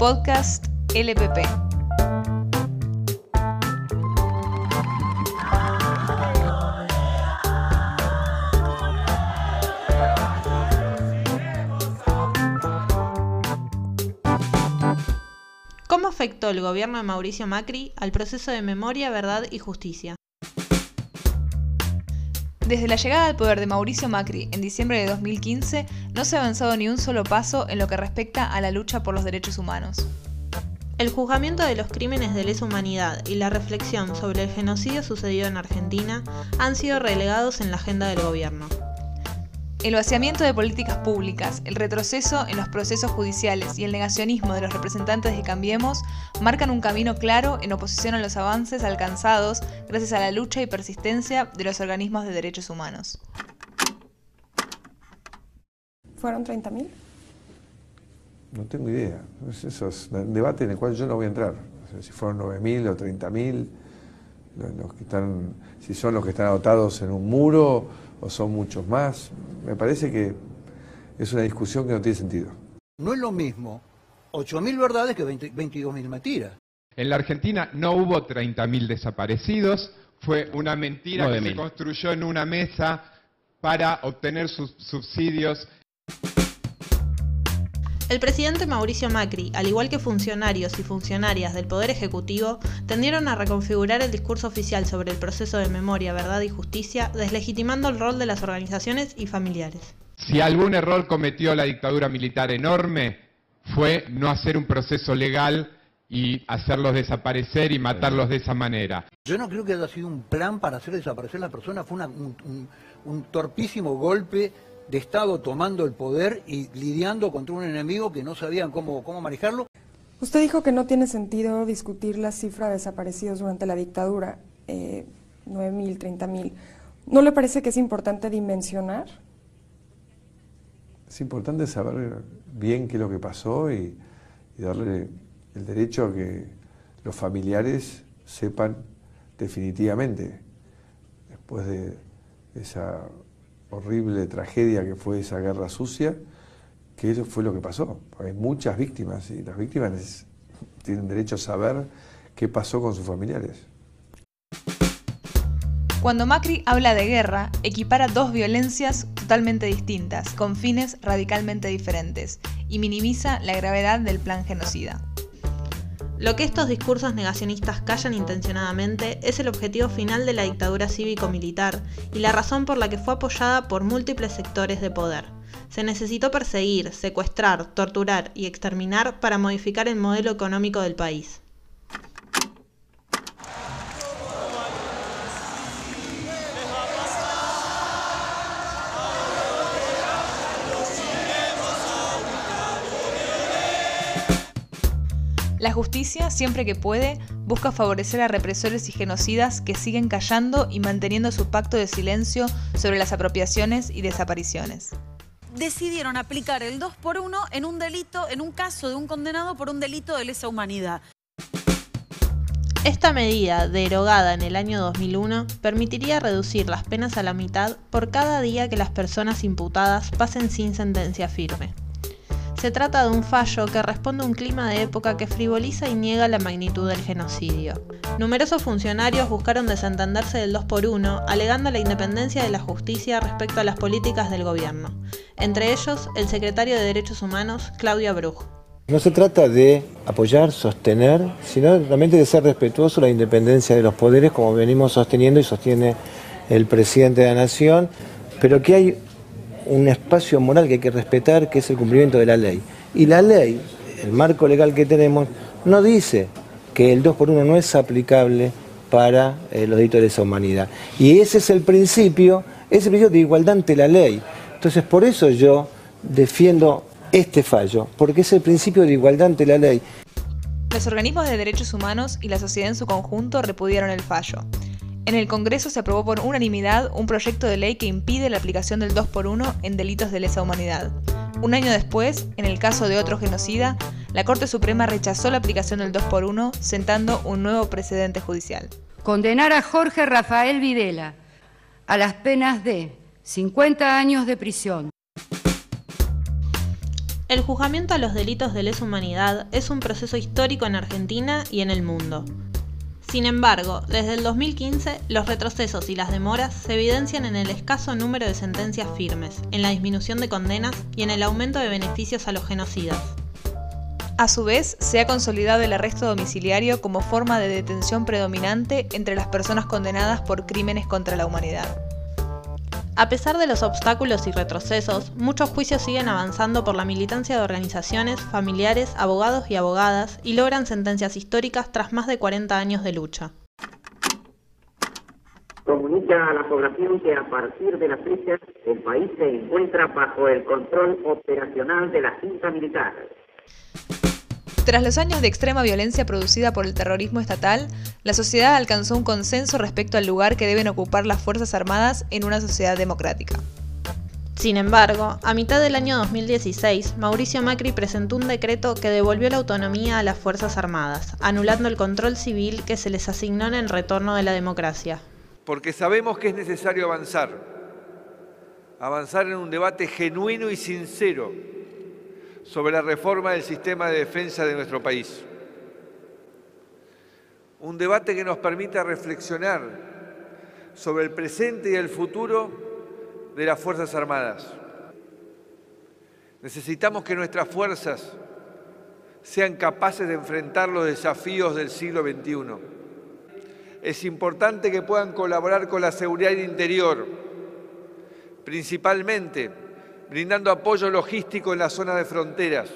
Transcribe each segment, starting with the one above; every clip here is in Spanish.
Podcast LPP. ¿Cómo afectó el gobierno de Mauricio Macri al proceso de memoria, verdad y justicia? Desde la llegada al poder de Mauricio Macri en diciembre de 2015, no se ha avanzado ni un solo paso en lo que respecta a la lucha por los derechos humanos. El juzgamiento de los crímenes de lesa humanidad y la reflexión sobre el genocidio sucedido en Argentina han sido relegados en la agenda del gobierno. El vaciamiento de políticas públicas, el retroceso en los procesos judiciales y el negacionismo de los representantes de Cambiemos marcan un camino claro en oposición a los avances alcanzados gracias a la lucha y persistencia de los organismos de derechos humanos. ¿Fueron 30.000? No tengo idea. Eso es un debate en el cual yo no voy a entrar. si fueron 9.000 o 30.000, los que están, si son los que están anotados en un muro o son muchos más. Me parece que es una discusión que no tiene sentido. No es lo mismo 8.000 verdades que 22.000 mentiras. En la Argentina no hubo 30.000 desaparecidos, fue una mentira que se construyó en una mesa para obtener sus subsidios. El presidente Mauricio Macri, al igual que funcionarios y funcionarias del Poder Ejecutivo, tendieron a reconfigurar el discurso oficial sobre el proceso de memoria, verdad y justicia, deslegitimando el rol de las organizaciones y familiares. Si algún error cometió la dictadura militar enorme, fue no hacer un proceso legal y hacerlos desaparecer y matarlos de esa manera. Yo no creo que haya sido un plan para hacer desaparecer a la persona, fue un, un torpísimo golpe de Estado tomando el poder y lidiando contra un enemigo que no sabían cómo, cómo manejarlo. Usted dijo que no tiene sentido discutir la cifra de desaparecidos durante la dictadura, eh, 9.000, 30.000. ¿No le parece que es importante dimensionar? Es importante saber bien qué es lo que pasó y, y darle el derecho a que los familiares sepan definitivamente, después de esa horrible tragedia que fue esa guerra sucia, que eso fue lo que pasó. Hay muchas víctimas y las víctimas tienen derecho a saber qué pasó con sus familiares. Cuando Macri habla de guerra, equipara dos violencias totalmente distintas, con fines radicalmente diferentes, y minimiza la gravedad del plan genocida. Lo que estos discursos negacionistas callan intencionadamente es el objetivo final de la dictadura cívico-militar y la razón por la que fue apoyada por múltiples sectores de poder. Se necesitó perseguir, secuestrar, torturar y exterminar para modificar el modelo económico del país. La justicia, siempre que puede, busca favorecer a represores y genocidas que siguen callando y manteniendo su pacto de silencio sobre las apropiaciones y desapariciones. Decidieron aplicar el 2 por 1 en un delito, en un caso de un condenado por un delito de lesa humanidad. Esta medida, derogada en el año 2001, permitiría reducir las penas a la mitad por cada día que las personas imputadas pasen sin sentencia firme. Se trata de un fallo que responde a un clima de época que frivoliza y niega la magnitud del genocidio. Numerosos funcionarios buscaron desentenderse del 2 por 1, alegando la independencia de la justicia respecto a las políticas del gobierno. Entre ellos, el secretario de Derechos Humanos, Claudia Bruj. No se trata de apoyar, sostener, sino realmente de ser respetuoso la independencia de los poderes, como venimos sosteniendo y sostiene el presidente de la Nación, pero que hay un espacio moral que hay que respetar, que es el cumplimiento de la ley. Y la ley, el marco legal que tenemos, no dice que el 2 por 1 no es aplicable para eh, los delitos de esa humanidad. Y ese es el principio, ese principio de igualdad ante la ley. Entonces, por eso yo defiendo este fallo, porque es el principio de igualdad ante la ley. Los organismos de derechos humanos y la sociedad en su conjunto repudiaron el fallo. En el Congreso se aprobó por unanimidad un proyecto de ley que impide la aplicación del 2 por 1 en delitos de lesa humanidad. Un año después, en el caso de otro genocida, la Corte Suprema rechazó la aplicación del 2 por 1, sentando un nuevo precedente judicial. Condenar a Jorge Rafael Videla a las penas de 50 años de prisión, El juzgamiento a los delitos de lesa humanidad es un proceso histórico en Argentina y en el mundo. Sin embargo, desde el 2015, los retrocesos y las demoras se evidencian en el escaso número de sentencias firmes, en la disminución de condenas y en el aumento de beneficios a los genocidas. A su vez, se ha consolidado el arresto domiciliario como forma de detención predominante entre las personas condenadas por crímenes contra la humanidad. A pesar de los obstáculos y retrocesos, muchos juicios siguen avanzando por la militancia de organizaciones, familiares, abogados y abogadas y logran sentencias históricas tras más de 40 años de lucha. Comunica a la población que a partir de la fecha el país se encuentra bajo el control operacional de la Junta Militar. Tras los años de extrema violencia producida por el terrorismo estatal, la sociedad alcanzó un consenso respecto al lugar que deben ocupar las Fuerzas Armadas en una sociedad democrática. Sin embargo, a mitad del año 2016, Mauricio Macri presentó un decreto que devolvió la autonomía a las Fuerzas Armadas, anulando el control civil que se les asignó en el retorno de la democracia. Porque sabemos que es necesario avanzar, avanzar en un debate genuino y sincero sobre la reforma del sistema de defensa de nuestro país. Un debate que nos permita reflexionar sobre el presente y el futuro de las Fuerzas Armadas. Necesitamos que nuestras fuerzas sean capaces de enfrentar los desafíos del siglo XXI. Es importante que puedan colaborar con la seguridad interior, principalmente brindando apoyo logístico en la zona de fronteras,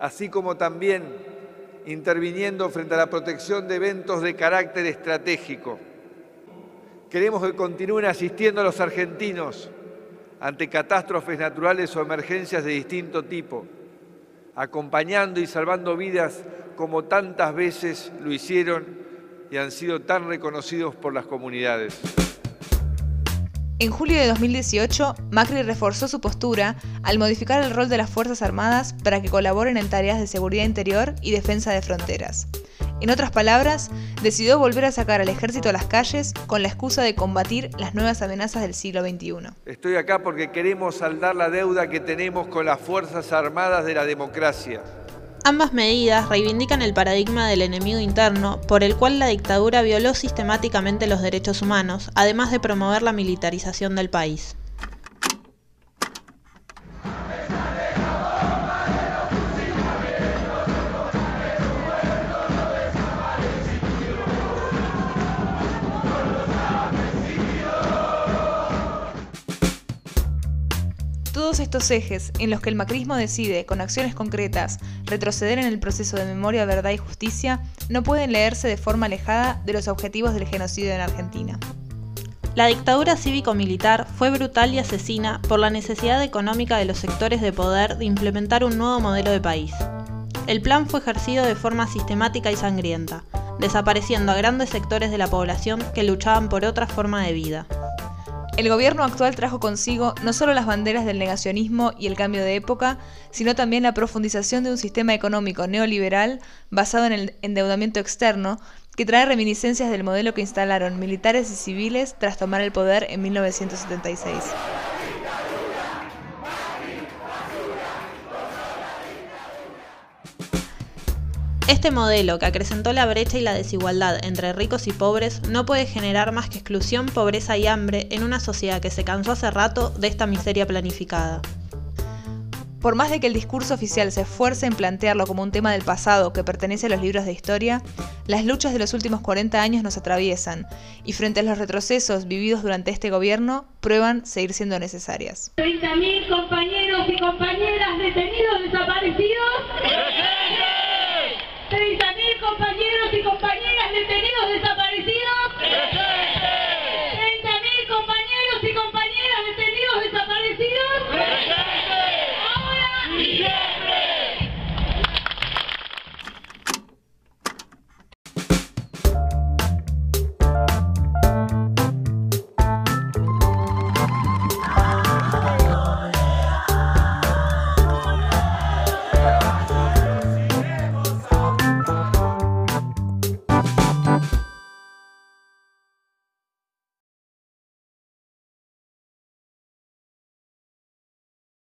así como también interviniendo frente a la protección de eventos de carácter estratégico. Queremos que continúen asistiendo a los argentinos ante catástrofes naturales o emergencias de distinto tipo, acompañando y salvando vidas como tantas veces lo hicieron y han sido tan reconocidos por las comunidades. En julio de 2018, Macri reforzó su postura al modificar el rol de las Fuerzas Armadas para que colaboren en tareas de seguridad interior y defensa de fronteras. En otras palabras, decidió volver a sacar al ejército a las calles con la excusa de combatir las nuevas amenazas del siglo XXI. Estoy acá porque queremos saldar la deuda que tenemos con las Fuerzas Armadas de la democracia. Ambas medidas reivindican el paradigma del enemigo interno, por el cual la dictadura violó sistemáticamente los derechos humanos, además de promover la militarización del país. Estos ejes en los que el macrismo decide, con acciones concretas, retroceder en el proceso de memoria, verdad y justicia, no pueden leerse de forma alejada de los objetivos del genocidio en Argentina. La dictadura cívico-militar fue brutal y asesina por la necesidad económica de los sectores de poder de implementar un nuevo modelo de país. El plan fue ejercido de forma sistemática y sangrienta, desapareciendo a grandes sectores de la población que luchaban por otra forma de vida. El gobierno actual trajo consigo no solo las banderas del negacionismo y el cambio de época, sino también la profundización de un sistema económico neoliberal basado en el endeudamiento externo, que trae reminiscencias del modelo que instalaron militares y civiles tras tomar el poder en 1976. Este modelo, que acrecentó la brecha y la desigualdad entre ricos y pobres, no puede generar más que exclusión, pobreza y hambre en una sociedad que se cansó hace rato de esta miseria planificada. Por más de que el discurso oficial se esfuerce en plantearlo como un tema del pasado que pertenece a los libros de historia, las luchas de los últimos 40 años nos atraviesan y frente a los retrocesos vividos durante este gobierno, prueban seguir siendo necesarias. 30.000 compañeros y compañeras detenidos desaparecidos compañeros.